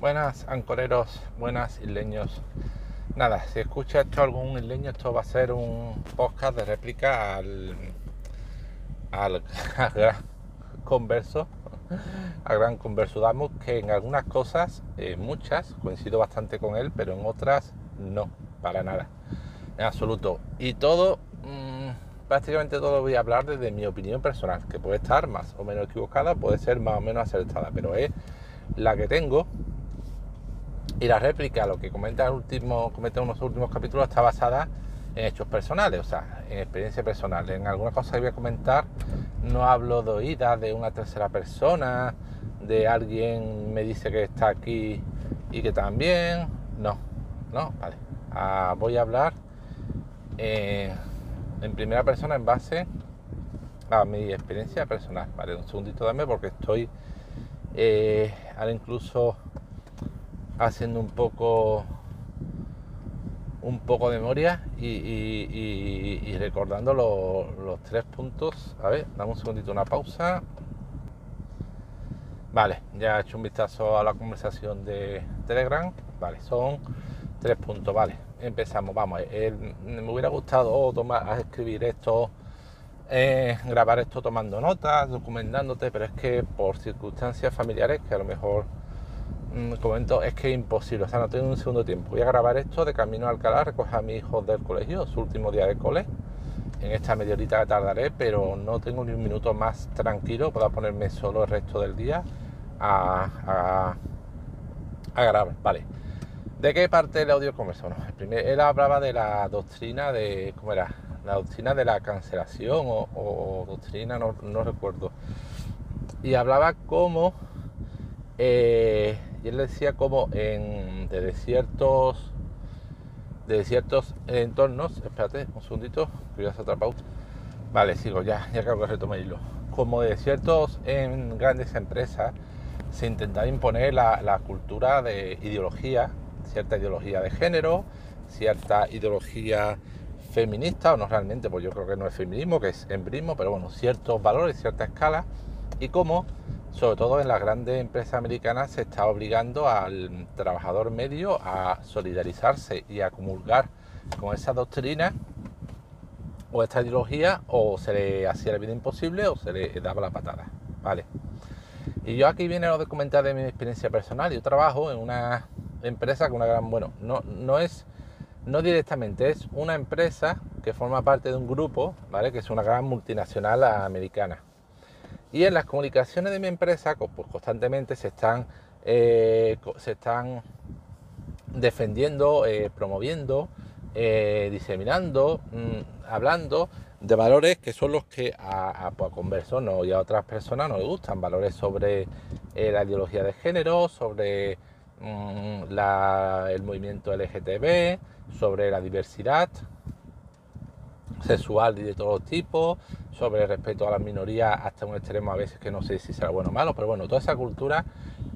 Buenas ancoreros, buenas isleños. Nada, si escucha esto algún isleño, esto va a ser un podcast de réplica al, al, gran converso, al gran converso Damos, que en algunas cosas, eh, muchas, coincido bastante con él, pero en otras no, para nada, en absoluto. Y todo, mmm, prácticamente todo voy a hablar desde mi opinión personal, que puede estar más o menos equivocada, puede ser más o menos acertada, pero es la que tengo y la réplica, lo que comenta último, comenta en unos últimos capítulos, está basada en hechos personales, o sea, en experiencia personal. En alguna cosa que voy a comentar no hablo de oídas de una tercera persona, de alguien me dice que está aquí y que también. No, no, vale. Ah, voy a hablar eh, en primera persona en base a mi experiencia personal. Vale, un segundito dame porque estoy eh, ahora incluso haciendo un poco un poco de memoria y, recordando los, tres puntos. A ver, damos un segundito una pausa. Vale, ya he hecho un vistazo a la conversación de Telegram. Vale, son tres puntos. Vale, empezamos. Vamos, me hubiera gustado tomar, escribir esto, eh, grabar esto tomando notas, documentándote, pero es que por circunstancias familiares que a lo mejor comento, es que es imposible, o sea, no tengo un segundo tiempo. Voy a grabar esto de camino a Alcalá, recoger a mi hijo del colegio, su último día de cole. En esta media horita tardaré, pero no tengo ni un minuto más tranquilo para ponerme solo el resto del día a, a, grabar. Vale. ¿De qué parte el audio conversó? No, él hablaba de la doctrina de. ¿Cómo era? La doctrina de la cancelación o, doctrina, no, no, recuerdo. Y hablaba como. Eh, y él decía como en, de ciertos entornos, espérate un segundito, que voy a hacer otra pausa. Vale, sigo ya, ya creo que retomé hilo. Como de en grandes empresas se intentaba imponer la, la, cultura de ideología, cierta ideología de género, cierta ideología feminista, o no realmente, pues yo creo que no es feminismo, que es embrismo, pero bueno, ciertos valores, cierta escala, y cómo sobre todo en las grandes empresas americanas, se está obligando al trabajador medio a solidarizarse y a comulgar con esa doctrina o esta ideología, o se le hacía la vida imposible o se le daba la patada. ¿vale? Y yo aquí viene lo de comentar de mi experiencia personal. Yo trabajo en una empresa con una gran, bueno, no, no es, no directamente, es una empresa que forma parte de un grupo, ¿vale? Que es una gran multinacional americana. Y en las comunicaciones de mi empresa, pues constantemente se están, eh, se están defendiendo, eh, promoviendo, eh, diseminando, mm, hablando de valores que son los que a, a, pues, y a otras personas nos gustan, valores sobre la ideología de género, sobre mm, el movimiento LGTB, sobre la diversidad, sexual y de todos tipos, sobre el respeto a las minorías hasta un extremo a veces que no sé si será bueno o malo, pero bueno, toda esa cultura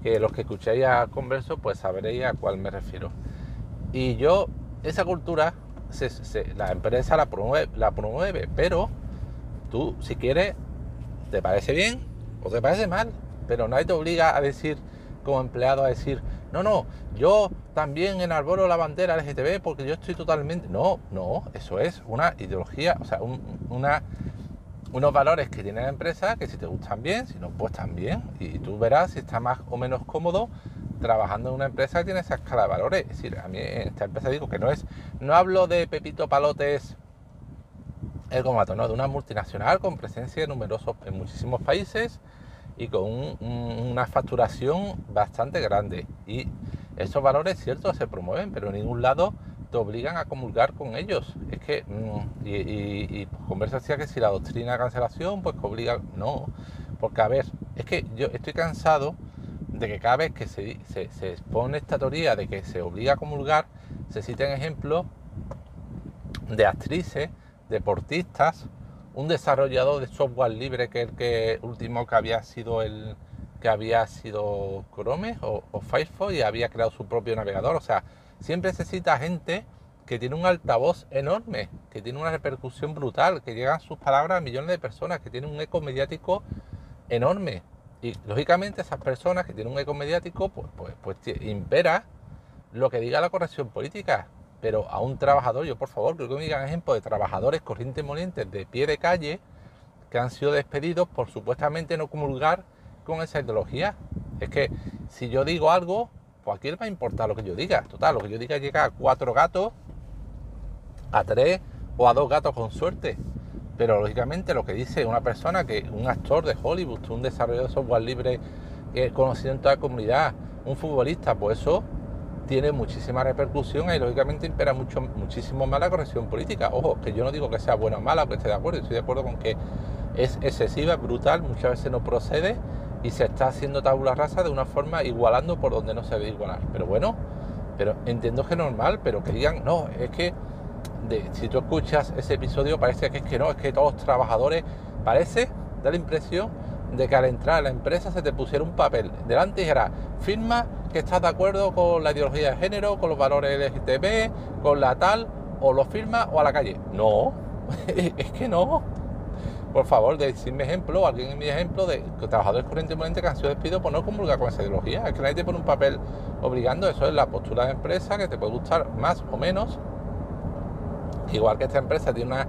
que los que escuchéis a Converso pues sabréis a cuál me refiero. Y yo, esa cultura, la empresa la promueve, la promueve, pero tú si quieres, te parece bien o te parece mal, pero nadie te obliga a decir como empleado a decir, no, no, yo también enarboro la bandera LGTB porque yo estoy totalmente... No, no, eso es una ideología, o sea, una, unos valores que tiene la empresa que si te gustan bien, si no, pues también. Y tú verás si está más o menos cómodo trabajando en una empresa que tiene esa escala de valores. Es decir, a mí en esta empresa digo que no es, no hablo de Pepito Palotes el comato, no, de una multinacional con presencia en numerosos, en muchísimos países y con una facturación bastante grande. Y esos valores, cierto, se promueven, pero en ningún lado te obligan a comulgar con ellos. Es que, mm, y, y, pues, conversa que si la doctrina de cancelación, pues que obliga, no, porque a ver, es que yo estoy cansado de que cada vez que se, se, se expone esta teoría de que se obliga a comulgar, se citen ejemplos de actrices, deportistas, un desarrollador de software libre que el que último que había sido el que había sido Chrome o, Firefox y había creado su propio navegador. O sea, siempre se cita gente que tiene un altavoz enorme, que tiene una repercusión brutal, que llegan sus palabras a millones de personas, que tiene un eco mediático enorme. Y lógicamente esas personas que tienen un eco mediático, pues, pues, pues impera lo que diga la corrección política. Pero a un trabajador, yo por favor, creo que me digan ejemplos de trabajadores corrientes molientes de pie de calle que han sido despedidos por supuestamente no comulgar con esa ideología. Es que si yo digo algo, pues a quién va a importar lo que yo diga. Total, lo que yo diga llega a cuatro gatos, a tres o a dos gatos con suerte. Pero lógicamente lo que dice una persona que un actor de Hollywood, un desarrollador de software libre eh, conocido en toda la comunidad, un futbolista, pues eso tiene muchísima repercusión y lógicamente impera mucho, muchísimo más la corrección política. Ojo, que yo no digo que sea buena o mala, que esté de acuerdo, estoy de acuerdo con que es excesiva, brutal, muchas veces no procede y se está haciendo tabula rasa de una forma igualando por donde no se debe igualar. Pero bueno, pero entiendo que es normal, pero que digan, no, es que si tú escuchas ese episodio parece que es que no, es que todos los trabajadores, parece, da la impresión de que al entrar a la empresa se te pusiera un papel delante y dijera, firma que estás de acuerdo con la ideología de género, con los valores LGTB, con la tal, o lo firma o a la calle. No, es que no. Por favor, decirme ejemplo, alguien en mi ejemplo de trabajadores corrientemente que han sido despidos por no comulgar con esa ideología. Es que nadie te pone un papel obligando, eso es la postura de empresa que te puede gustar más o menos, igual que esta empresa tiene una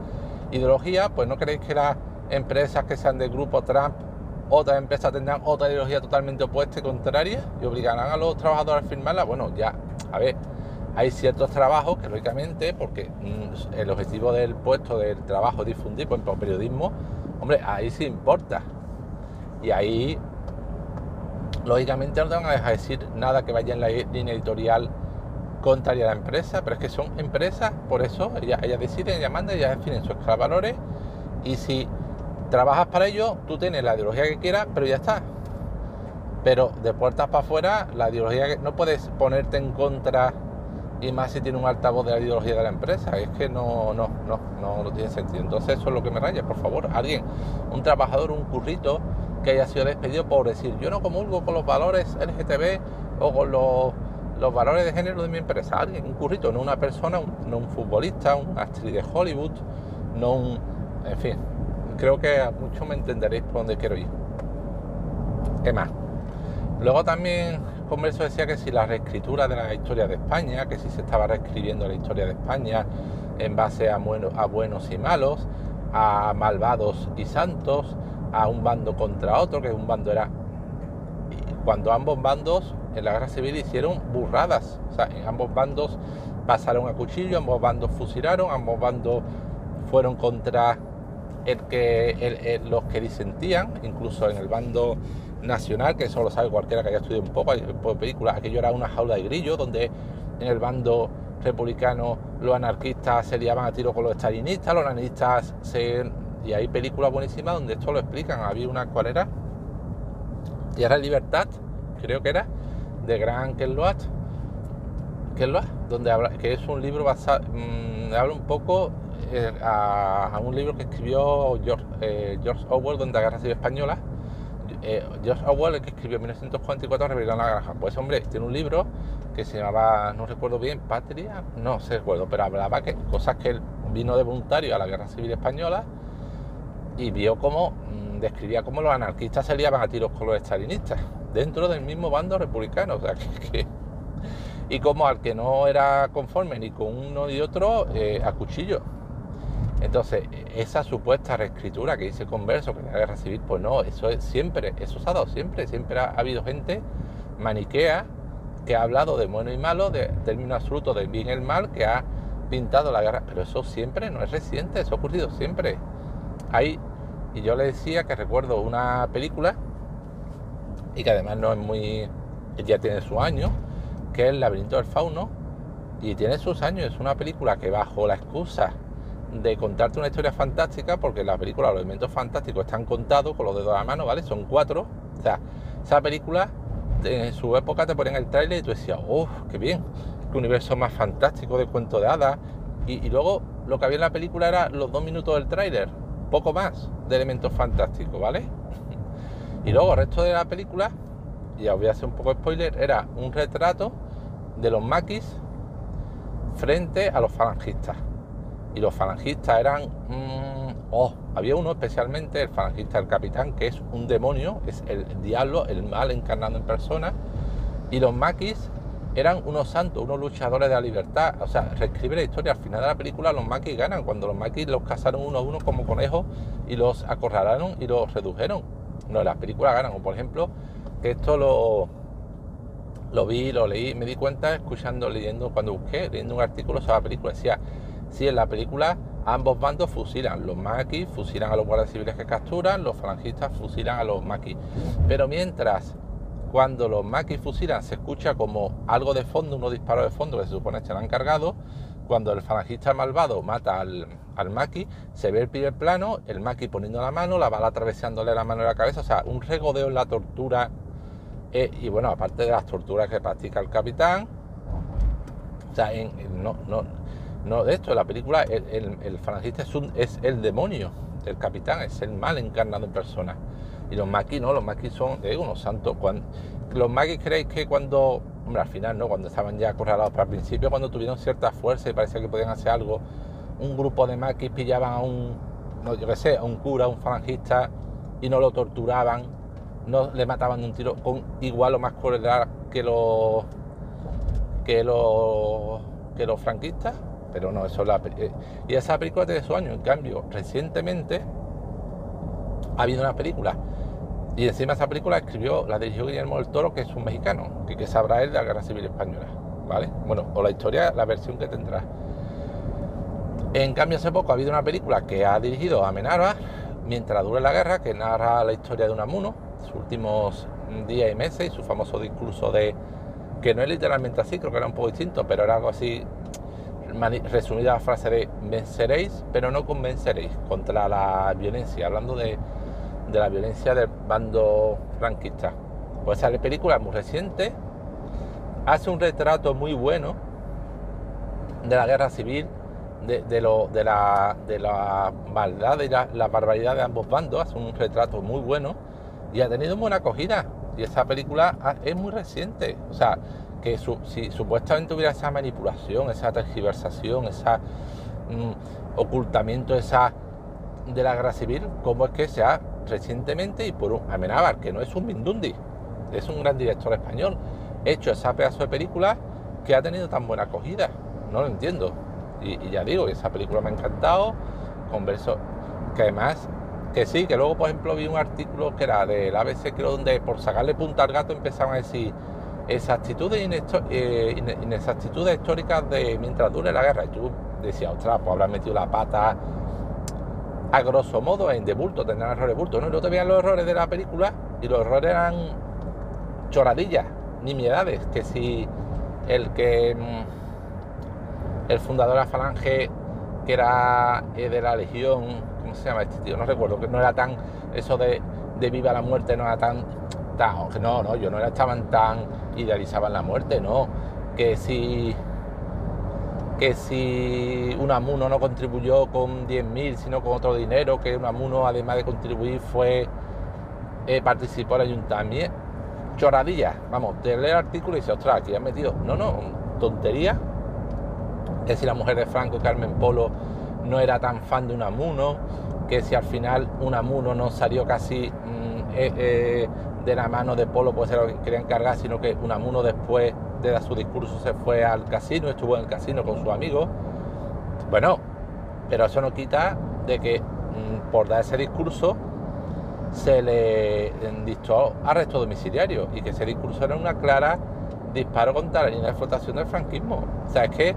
ideología, pues no queréis que las empresas que sean del grupo Trump, otras empresas tendrán otra ideología totalmente opuesta y contraria y obligarán a los trabajadores a firmarla. Bueno, ya, a ver, hay ciertos trabajos que lógicamente, porque mm, el objetivo del puesto del trabajo es difundir, por ejemplo, periodismo, hombre, ahí sí importa. Y ahí, lógicamente, no te van a dejar decir nada que vaya en la línea editorial contraria a la empresa, pero es que son empresas, por eso ellas, deciden, ellas mandan, ellas definen sus valores y si trabajas para ello, tú tienes la ideología que quieras, pero ya está. Pero de puertas para afuera, la ideología que no puedes ponerte en contra y más si tiene un altavoz de la ideología de la empresa. Es que no, no, no, no, tiene sentido. Entonces eso es lo que me raya, por favor, alguien, un trabajador, un currito que haya sido despedido por decir yo no comulgo con los valores LGTB o con los los valores de género de mi empresa. Alguien, un currito, no una persona, no un futbolista, un actriz de Hollywood, no un. En fin, creo que a muchos me entenderéis por dónde quiero ir. ¿Qué más? Luego también Converso decía que si la reescritura de la historia de España, que si se estaba reescribiendo la historia de España en base a, a buenos y malos, a malvados y santos, a un bando contra otro, que un bando era cuando ambos bandos en la guerra civil hicieron burradas. O sea, en ambos bandos pasaron a cuchillo, ambos bandos fusilaron, ambos bandos fueron contra el que, los que disentían, incluso en el bando nacional, que eso lo sabe cualquiera que haya estudiado un poco, de películas, aquello era una jaula de grillo, donde en el bando republicano los anarquistas se liaban a tiro con los estalinistas, los anarquistas se... Y hay películas buenísimas donde esto lo explican. Había una, ¿cuál era? Tierra Libertad, creo que era, de Gran Kelloat, Kelloat donde habla, que es un libro basado, mmm, habla un poco eh, a, un libro que escribió George, eh, Orwell, donde la guerra civil española. Eh, George Orwell, el que escribió en 1944 Rebelión la Granja. Pues hombre, tiene un libro que se llamaba, no recuerdo bien, Patria, no sé recuerdo, pero hablaba que cosas que él vino de voluntario a la guerra civil española y vio cómo mm, describía cómo los anarquistas se a tiros con los estalinistas dentro del mismo bando republicano. O sea, que, y como al que no era conforme ni con uno ni otro, eh, a cuchillo. Entonces, esa supuesta reescritura que dice Converso, que guerra civil, pues no, eso es siempre, eso se ha dado siempre, siempre ha, habido gente maniquea que ha hablado de bueno y malo, de término absoluto del bien y el mal, que ha pintado la guerra, pero eso siempre no es reciente, eso ha ocurrido siempre. Hay, y yo le decía que recuerdo una película y que además no es muy, ya tiene su año, que es El laberinto del fauno, y tiene sus años, es una película que bajo la excusa de contarte una historia fantástica, porque la película, los elementos fantásticos están contados con los dedos de la mano, ¿vale? Son cuatro, o sea, esa película en su época te ponían el tráiler y tú decías, ¡oh, qué bien! ¡Qué universo más fantástico de cuento de hadas! Y, y, luego lo que había en la película era los dos minutos del tráiler, poco más de elementos fantásticos, ¿vale? Y luego el resto de la película, ya os voy a hacer un poco de spoiler, era un retrato de los maquis frente a los falangistas. Y los falangistas eran, mm, oh, Había uno especialmente, el falangista del capitán, que es un demonio, es el diablo, el mal encarnado en persona, y los maquis eran unos santos, unos luchadores de la libertad. O sea, reescribe la historia. Al final de la película los maquis ganan, cuando los maquis los cazaron uno a uno como conejos y los acorralaron y los redujeron. No, las películas ganan. O por ejemplo, que esto lo, lo vi, lo leí, me di cuenta escuchando, leyendo, cuando busqué, leyendo un artículo sobre la película. Decía, si en la película ambos bandos fusilan, los maquis fusilan a los guardias civiles que capturan, los falangistas fusilan a los maquis. Pero mientras cuando los maquis fusilan se escucha como algo de fondo, unos disparos de fondo que se supone que han cargado. Cuando el falangista malvado mata al, al maqui, se ve el primer plano, el maqui poniendo la mano, la bala atravesándole la mano en la cabeza, o sea, un regodeo en la tortura. Eh, y bueno, aparte de las torturas que practica el capitán, o sea, no, no, no, de esto, la película, el, el, falangista es, es el demonio del capitán, es el mal encarnado en persona. Y los maquis no, los maquis son, digo, unos santos. Los maquis creéis que cuando, hombre, al final no, cuando estaban ya acorralados, pero al principio cuando tuvieron cierta fuerza y parecía que podían hacer algo, un grupo de maquis pillaban a un, no, yo qué sé, a un cura, a un falangista y no lo torturaban, no le mataban de un tiro con igual o más crueldad que los que los que los franquistas, pero no, eso es la eh, y esa película tiene su año, en cambio, recientemente ha habido una película y encima esa película escribió, la dirigió Guillermo del Toro, que es un mexicano, que, que sabrá él de la Guerra Civil Española, ¿vale? Bueno, o la historia, la versión que tendrá. En cambio, hace poco ha habido una película que ha dirigido a Menarva, mientras dure la guerra, que narra la historia de Unamuno, sus últimos días y meses, y su famoso discurso de, que no es literalmente así, creo que era un poco distinto, pero era algo así, resumida la frase de venceréis, pero no convenceréis contra la violencia, hablando de la violencia del bando franquista. Pues esa película muy reciente, hace un retrato muy bueno de la guerra civil, de la maldad y la, barbaridad de ambos bandos, hace un retrato muy bueno y ha tenido buena acogida. Y esa película es muy reciente, o sea, que si supuestamente hubiera esa manipulación, esa tergiversación, ese mm, ocultamiento de la guerra civil, ¿cómo es que se ha recientemente y por un Amenábar, que no es un Mindundi, es un gran director español, hecho esa pedazo de película que ha tenido tan buena acogida. No lo entiendo. Y, ya digo, esa película me ha encantado. Converso, que además, que sí, que luego, por ejemplo, vi un artículo que era del ABC, creo, donde por sacarle punta al gato empezaban a decir exactitudes eh, inexactitudes históricas de mientras dure la guerra. Y tú decías, ostras, pues habrás metido la pata a grosso modo en de bulto, tendrán errores de bulto, ¿no? Y no te veían los errores de la película y los errores eran choradillas, nimiedades, que si el que mm, el fundador de la Falange, que era eh, de la Legión, ¿cómo se llama este tío? No recuerdo, que no era tan, eso de, de viva la muerte no era tan, no, no, yo no era, estaban tan idealizaban la muerte, no, que si que si un amuno no contribuyó con 10.000, sino con otro dinero, que un amuno además de contribuir fue, eh, participó el ayuntamiento. Choradilla, vamos, te lee el artículo y dice, ostras, aquí han metido. No, no, tontería. Que si la mujer de Franco, Carmen Polo, no era tan fan de un amuno, que si al final un amuno no salió casi mm, eh, eh, de la mano de Polo, pues era lo que querían cargar, sino que un amuno después de su discurso se fue al casino, estuvo en el casino con sus amigos. Bueno, pero eso no quita de que mm, por dar ese discurso se le dictó arresto domiciliario y que ese discurso era una clara disparo contra la línea de flotación del franquismo. O sea, es que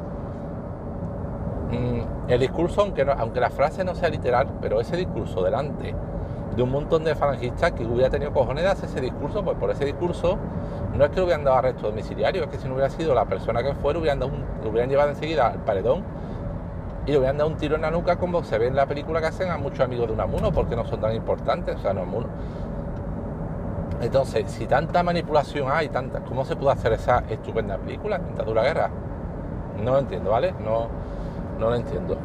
mm, el discurso, aunque, aunque la frase no sea literal, pero ese discurso delante de un montón de falangistas que hubiera tenido cojones de hacer ese discurso, pues por ese discurso no es que le hubieran dado arresto domiciliario, es que si no hubiera sido la persona que fuera, hubieran lo hubieran llevado enseguida al paredón y le hubieran dado un tiro en la nuca como se ve en la película que hacen a muchos amigos de Unamuno, porque no son tan importantes, o sea, no Unamuno. Entonces, si tanta manipulación hay, tanta, ¿cómo se puede hacer esa estupenda película, en Dictadura Guerra? No lo entiendo, ¿vale? No, no lo entiendo.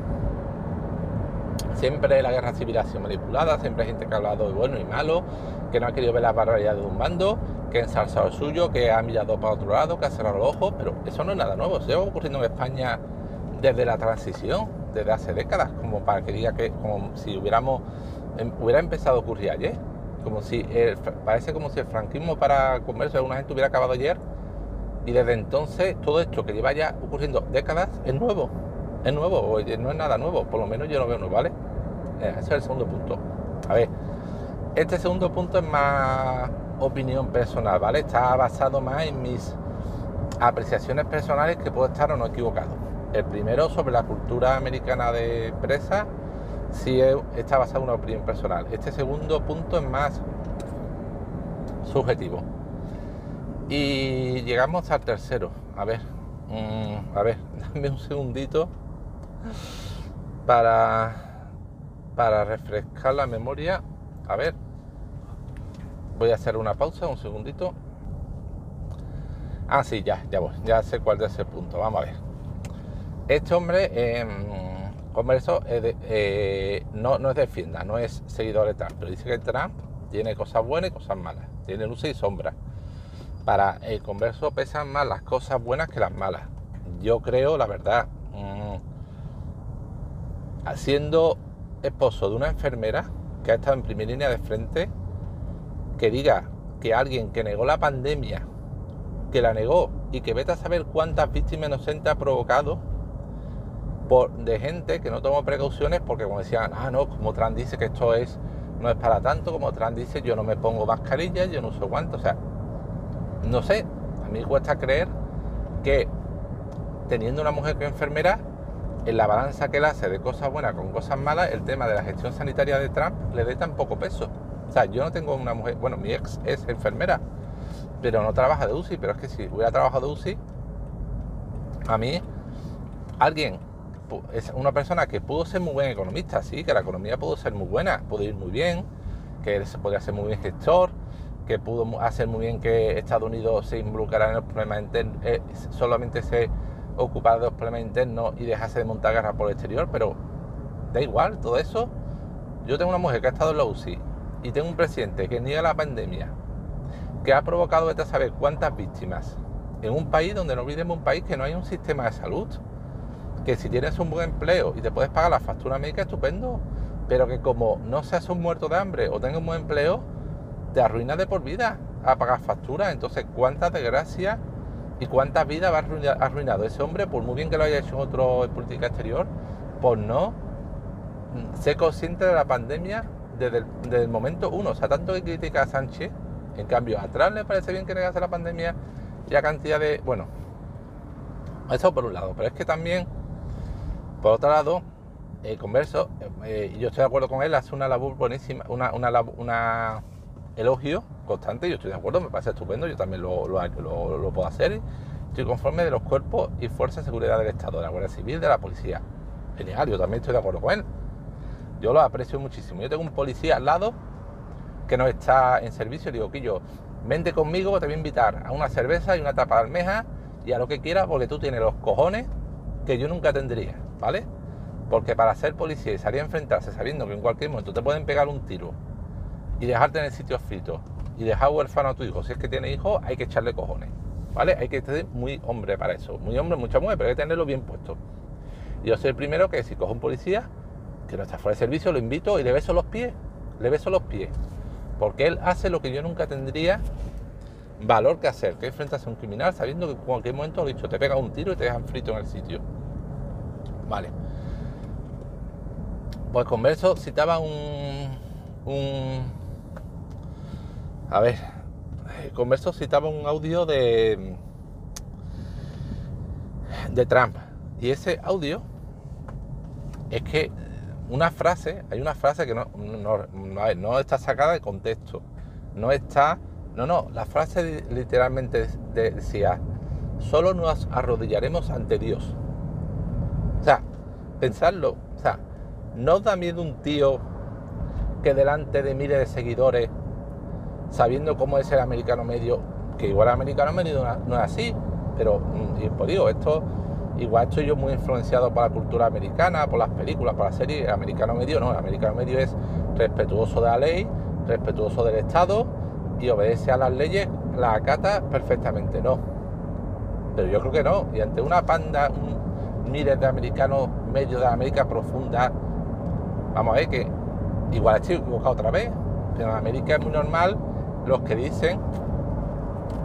Siempre la guerra civil ha sido manipulada, siempre hay gente que ha hablado de bueno y malo, que no ha querido ver la barbaridad de un bando, que ha ensalzado el suyo, que ha mirado para otro lado, que ha cerrado los ojos, pero eso no es nada nuevo, se lleva ocurriendo en España desde la transición. desde hace décadas, como para que diga que como si hubiéramos em, hubiera empezado a ocurrir ayer, como si parece como si el franquismo para comercio de una gente hubiera acabado ayer y desde entonces todo esto que lleva ya ocurriendo décadas es nuevo, es nuevo, no es nada nuevo, por lo menos yo no veo nuevo, ¿vale? Eh, ese es el segundo punto. A ver, este segundo punto es más opinión personal, ¿vale? Está basado más en mis apreciaciones personales que puedo estar o no equivocado. El primero sobre la cultura americana de empresa, sí está basado en una opinión personal. Este segundo punto es más subjetivo. Y llegamos al tercero. A ver, mm, a ver, dame un segundito para, para refrescar la memoria. A ver, voy a hacer una pausa, un segundito. Ah, sí, ya, ya voy, ya sé cuál es el punto. Vamos a ver. Este hombre, eh, Converso, eh, no, no es defienda, no es seguidor de Trump, pero dice que Trump tiene cosas buenas y cosas malas, tiene luces y sombras. Para el converso pesan más las cosas buenas que las malas. Yo creo, la verdad, siendo esposo de una enfermera que ha estado en primera línea de frente, que diga que alguien que negó la pandemia, que la negó y que vete a saber cuántas víctimas inocentes ha provocado por, de gente que no tomó precauciones porque como decían, ah no, como Trump dice que esto es no es para tanto, como Trump dice yo no me pongo mascarilla, yo no uso guantes, o sea, no sé, a mí cuesta creer que teniendo una mujer que es enfermera, en la balanza que él hace de cosas buenas con cosas malas, el tema de la gestión sanitaria de Trump le dé tan poco peso. O sea, yo no tengo una mujer, bueno, mi ex es enfermera, pero no trabaja de UCI, pero es que si hubiera trabajado de UCI, a mí, alguien, es una persona que pudo ser muy buen economista, sí, que la economía pudo ser muy buena, pudo ir muy bien, que se podía ser muy bien gestor, que pudo hacer muy bien que Estados Unidos se involucrara en los problemas eh, solamente se ocupara de los problemas internos y dejase de montar guerra por el exterior, pero da igual, todo eso. Yo tengo una mujer que ha estado en la UCI y tengo un presidente que niega la pandemia, que ha provocado, vete a saber cuántas víctimas, en un país donde no olvidemos un país que no hay un sistema de salud, que si tienes un buen empleo y te puedes pagar la factura médica, estupendo, pero que como no seas un muerto de hambre o tengas un buen empleo, te arruinas de por vida a pagar facturas. Entonces, ¿cuántas desgracias y cuántas vidas va arruinado ese hombre, por muy bien que lo haya hecho otro en política exterior, por no ser consciente de la pandemia desde el, momento uno? O sea, tanto que critica a Sánchez, en cambio, atrás le parece bien que negase la pandemia y a cantidad de. Bueno, eso por un lado, pero es que también, por otro lado, el converso, eh, yo estoy de acuerdo con él, hace una labor buenísima, una, una, una elogio constante, yo estoy de acuerdo, me parece estupendo, yo también lo, puedo hacer. Estoy conforme de los cuerpos y fuerzas de seguridad del Estado, de la Guardia Civil, de la policía. Genial, yo también estoy de acuerdo con él. Yo lo aprecio muchísimo. Yo tengo un policía al lado que no está en servicio, digo, que yo, vente conmigo, te voy a invitar a una cerveza y una tapa de almeja y a lo que quieras, porque tú tienes los cojones que yo nunca tendría, ¿vale? Porque para ser policía y salir a enfrentarse sabiendo que en cualquier momento te pueden pegar un tiro y dejarte en el sitio frito y dejar huérfano a tu hijo, si es que tiene hijos, hay que echarle cojones, ¿vale? Hay que ser muy hombre para eso, muy hombre, mucha mujer, pero hay que tenerlo bien puesto. Yo soy el primero que si cojo un policía que no está fuera de servicio, lo invito y le beso los pies, le beso los pies, porque él hace lo que yo nunca tendría valor que hacer, que enfrentarse a un criminal sabiendo que en cualquier momento, lo dicho, te pega un tiro y te dejan frito en el sitio. Vale. Pues Converso citaba un a ver, eh, Converso citaba un audio de, de Trump. Y ese audio es que una frase, hay una frase que no, no, está sacada de contexto. No está. No, no, la frase literalmente decía: solo nos arrodillaremos ante Dios. O sea, pensarlo. O sea, ¿no da miedo un tío que delante de miles de seguidores sabiendo cómo es el americano medio, que igual el americano medio no, es así, pero mm, y pues digo, esto igual estoy yo muy influenciado por la cultura americana, por las películas, por la serie, el americano medio no, el americano medio es respetuoso de la ley, respetuoso del Estado y obedece a las leyes, la acata perfectamente, no. Pero yo creo que no, y ante una panda, miles de americanos medio de América profunda. Vamos a ver que igual estoy equivocado otra vez, pero en América es muy normal los que dicen,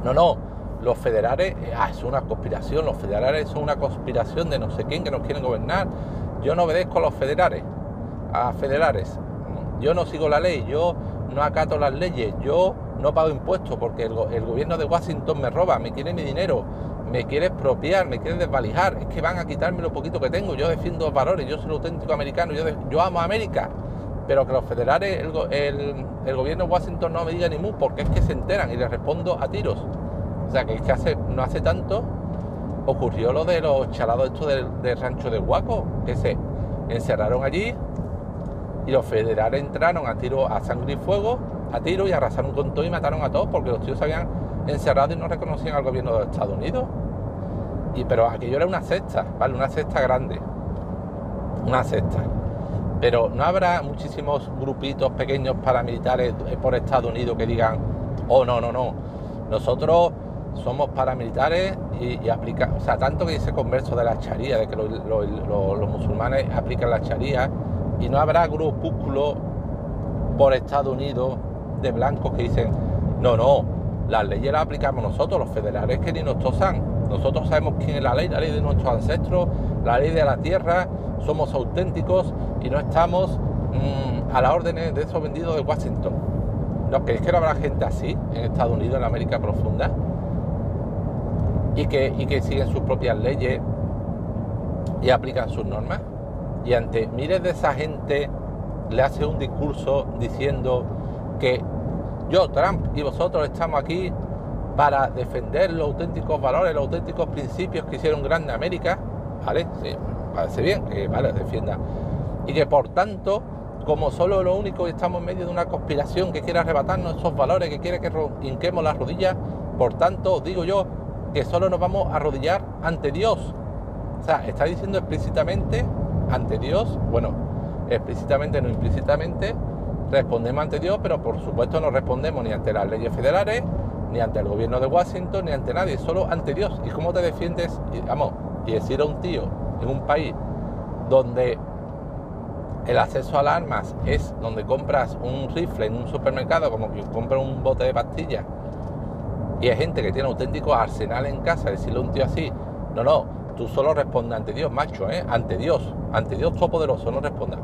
no, no, los federales, eh, ah, es una conspiración, los federales son una conspiración de no sé quién que nos quieren gobernar. Yo no obedezco a los federales, a federales. Yo no sigo la ley, yo no acato las leyes, yo no pago impuestos porque el, gobierno de Washington me roba, me quiere mi dinero, me quiere expropiar, me quiere desvalijar, es que van a quitarme lo poquito que tengo, yo defiendo valores, yo soy un auténtico americano, yo, yo amo América, pero que los federales, el, gobierno de Washington no me diga ni mu, porque es que se enteran y les respondo a tiros. O sea, que es que no hace tanto ocurrió lo de los chalados estos del, rancho de Huaco, que se encerraron allí y los federales entraron a tiro, a sangre y fuego, a tiro y arrasaron con todo y mataron a todos porque los tíos se habían encerrado y no reconocían al gobierno de Estados Unidos. Y, pero aquello era una cesta, ¿vale? Una cesta grande. Una cesta. Pero no habrá muchísimos grupitos pequeños paramilitares por Estados Unidos que digan, oh, no, no, no, nosotros somos paramilitares y, y aplica, o sea, tanto que dice converso de la charía, de que los musulmanes aplican la charía, y no habrá grupúsculos por Estados Unidos de blancos que dicen, no, no, las leyes las aplicamos nosotros, los federales que ni nos tosan. Nosotros sabemos quién es la ley, la ley de nuestros ancestros, la ley de la tierra, somos auténticos y no estamos mm, a las órdenes de esos vendidos de Washington. ¿No creéis que no habrá gente así en Estados Unidos, en América profunda? Y que, y que siguen sus propias leyes y aplican sus normas. Y ante miles de esa gente le hace un discurso diciendo que yo, Trump y vosotros estamos aquí para defender los auténticos valores, los auténticos principios que hicieron grande América, ¿vale? Sí, parece bien que, vale, defienda. Y que por tanto, como solo lo único que estamos en medio de una conspiración que quiere arrebatarnos esos valores, que quiere que hinquemos las rodillas, por tanto, digo yo que solo nos vamos a arrodillar ante Dios. O sea, está diciendo explícitamente ante Dios, bueno, explícitamente, no implícitamente, respondemos ante Dios, pero por supuesto no respondemos ni ante las leyes federales, ni ante el gobierno de Washington, ni ante nadie, solo ante Dios. ¿Y cómo te defiendes? Vamos, y decir a un tío en un país donde el acceso a las armas es donde compras un rifle en un supermercado, como que compras un bote de pastillas, y hay gente que tiene auténticos arsenales en casa, decirle a un tío así, no, no, tú solo respondes ante Dios, macho, ¿eh? ante Dios, ante Dios Todopoderoso, no respondas.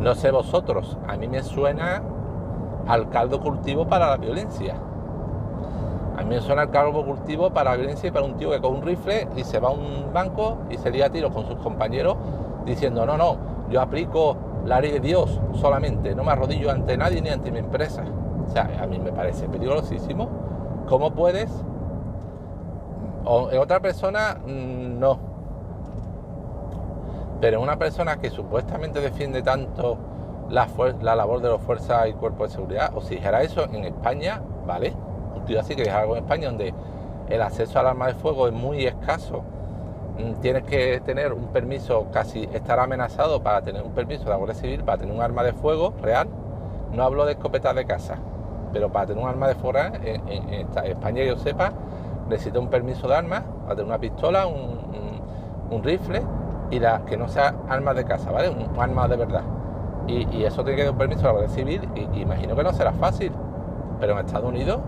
No sé vosotros, a mí me suena al caldo cultivo para la violencia. A mí me suena al caldo cultivo para la violencia y para un tío que con un rifle y se va a un banco y se lía a tiro con sus compañeros diciendo, no, no, yo aplico la ley de Dios solamente, no me arrodillo ante nadie ni ante mi empresa. O sea, a mí me parece peligrosísimo. ¿Cómo puedes? O en otra persona, mm, no pero una persona que supuestamente defiende tanto la, la labor de las fuerzas y cuerpos de seguridad, o si dijera eso en España, ¿vale? Tío así que dijera algo en España donde el acceso al arma de fuego es muy escaso, mm, tienes que tener un permiso, casi estar amenazado para tener un permiso de la Guardia Civil, para tener un arma de fuego real. No hablo de escopetas de casa, pero para tener un arma de fuego en, en, España, yo sepa, necesita un permiso de armas, para tener una pistola, un rifle y que no sea armas de casa, ¿vale? Un, arma de verdad. Y, eso tiene que dar un permiso a la Guardia Civil y, imagino que no será fácil. Pero en Estados Unidos,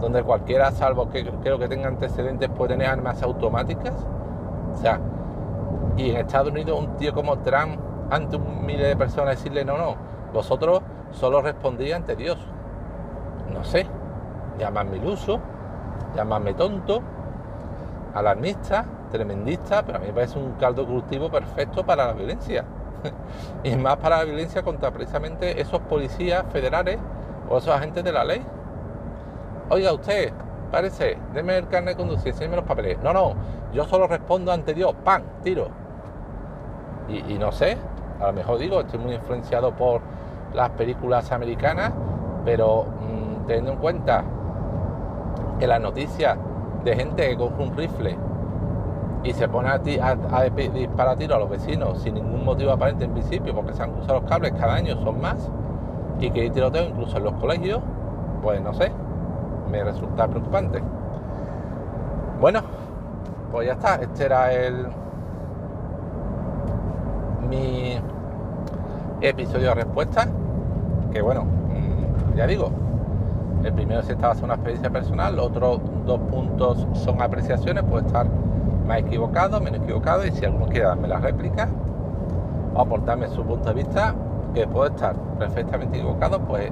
donde cualquiera, salvo que creo que tenga antecedentes, puede tener armas automáticas. O sea, y en Estados Unidos un tío como Trump, ante un miles de personas, decirle, no, no, vosotros solo respondéis ante Dios. No sé, llamadme iluso, llamadme tonto, alarmista, tremendista, pero a mí me parece un caldo cultivo perfecto para la violencia. y más para la violencia contra precisamente esos policías federales o esos agentes de la ley. Oiga usted, parece, deme el carnet de conducir, enséñeme los papeles. No, no, yo solo respondo ante Dios, ¡pam! Tiro. Y, no sé, a lo mejor digo, estoy muy influenciado por las películas americanas, pero mm, teniendo en cuenta que las noticias de gente que coge un rifle y se pone a, ti, a, disparar tiro a los vecinos sin ningún motivo aparente en principio, porque se han cruzado los cables cada año, son más, y que hay tiroteo incluso en los colegios, pues no sé, me resulta preocupante. Bueno, pues ya está, este era el, mi episodio de respuesta, que bueno, mm, ya digo, el primero se está basado en una experiencia personal, los otros dos puntos son apreciaciones, puede estar más equivocado, menos equivocado, y si alguno quiere darme la réplica o aportarme su punto de vista, que puede estar perfectamente equivocado, pues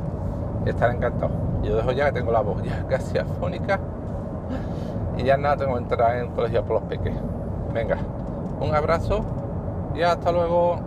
estaré encantado. Yo dejo ya que tengo la voz ya casi afónica y ya nada, tengo que entrar en el colegio por los peques. Venga, un abrazo y hasta luego.